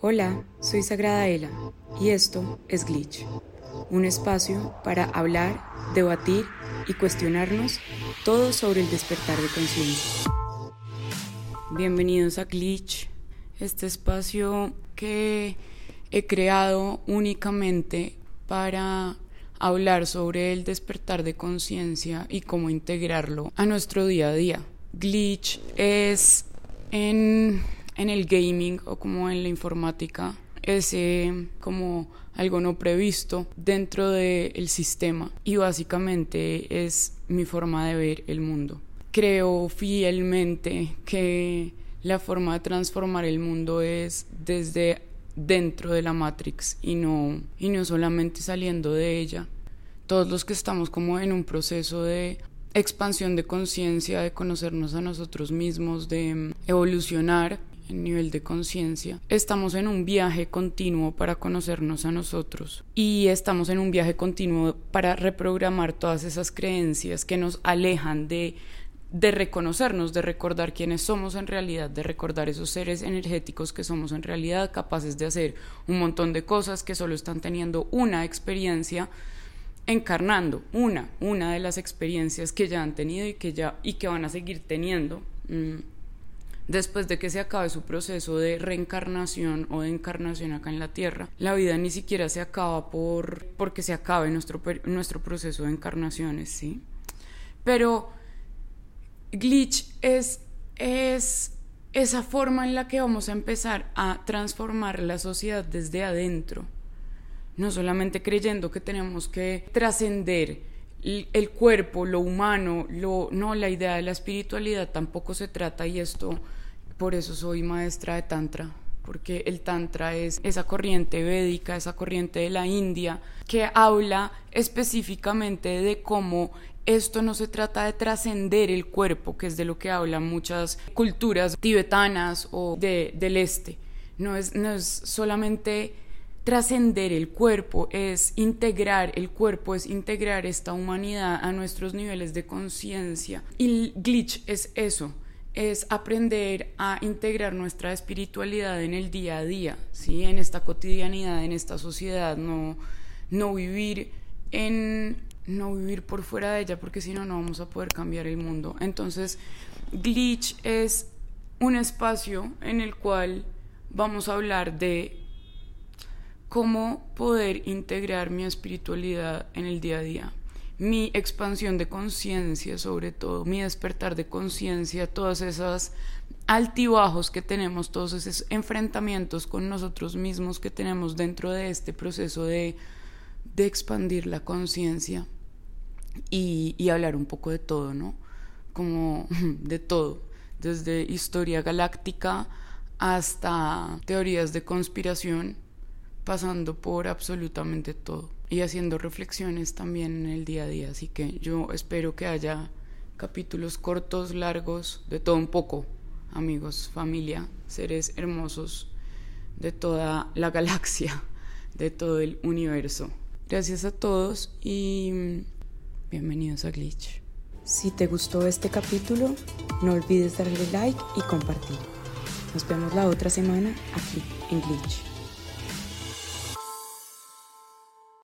Hola, soy Sagrada Ela y esto es Glitch, un espacio para hablar, debatir y cuestionarnos todo sobre el despertar de conciencia. Bienvenidos a Glitch, este espacio que he creado únicamente para hablar sobre el despertar de conciencia y cómo integrarlo a nuestro día a día. Glitch es en, el gaming o como en la informática, es como algo no previsto dentro del sistema y básicamente es mi forma de ver el mundo. Creo fielmente que la forma de transformar el mundo es desde dentro de la Matrix y no, y no solamente saliendo de ella. Todos los que estamos como en un proceso de expansión de conciencia, de conocernos a nosotros mismos, de mm, evolucionar en nivel de conciencia. Estamos en un viaje continuo para conocernos a nosotros y estamos en un viaje continuo para reprogramar todas esas creencias que nos alejan de de reconocernos, de recordar quiénes somos en realidad, de recordar esos seres energéticos que somos en realidad, capaces de hacer un montón de cosas que solo están teniendo una experiencia encarnando una, una de las experiencias que ya han tenido y que ya y que van a seguir teniendo mm, después de que se acabe su proceso de reencarnación o de encarnación acá en la Tierra. La vida ni siquiera se acaba por porque se acabe nuestro nuestro proceso de encarnaciones, ¿sí? Pero glitch es es esa forma en la que vamos a empezar a transformar la sociedad desde adentro no solamente creyendo que tenemos que trascender el cuerpo, lo humano, lo, no, la idea de la espiritualidad tampoco se trata y esto, por eso soy maestra de Tantra, porque el Tantra es esa corriente védica, esa corriente de la India, que habla específicamente de cómo esto no se trata de trascender el cuerpo, que es de lo que hablan muchas culturas tibetanas o del este, no es, no es solamente trascender el cuerpo, es integrar el cuerpo, es integrar esta humanidad a nuestros niveles de conciencia. Y glitch es eso, es aprender a integrar nuestra espiritualidad en el día a día, ¿sí? en esta cotidianidad, en esta sociedad, no, no vivir en no vivir por fuera de ella porque si no no vamos a poder cambiar el mundo. Entonces, glitch es un espacio en el cual vamos a hablar de cómo poder integrar mi espiritualidad en el día a día, mi expansión de conciencia sobre todo, mi despertar de conciencia, todas esas altibajos que tenemos, todos esos enfrentamientos con nosotros mismos que tenemos dentro de este proceso de, de expandir la conciencia y, y hablar un poco de todo, ¿no? Como de todo, desde historia galáctica hasta teorías de conspiración pasando por absolutamente todo y haciendo reflexiones también en el día a día. Así que yo espero que haya capítulos cortos, largos, de todo un poco, amigos, familia, seres hermosos de toda la galaxia, de todo el universo. Gracias a todos y bienvenidos a Glitch. Si te gustó este capítulo, no olvides darle like y compartir. Nos vemos la otra semana aquí en Glitch.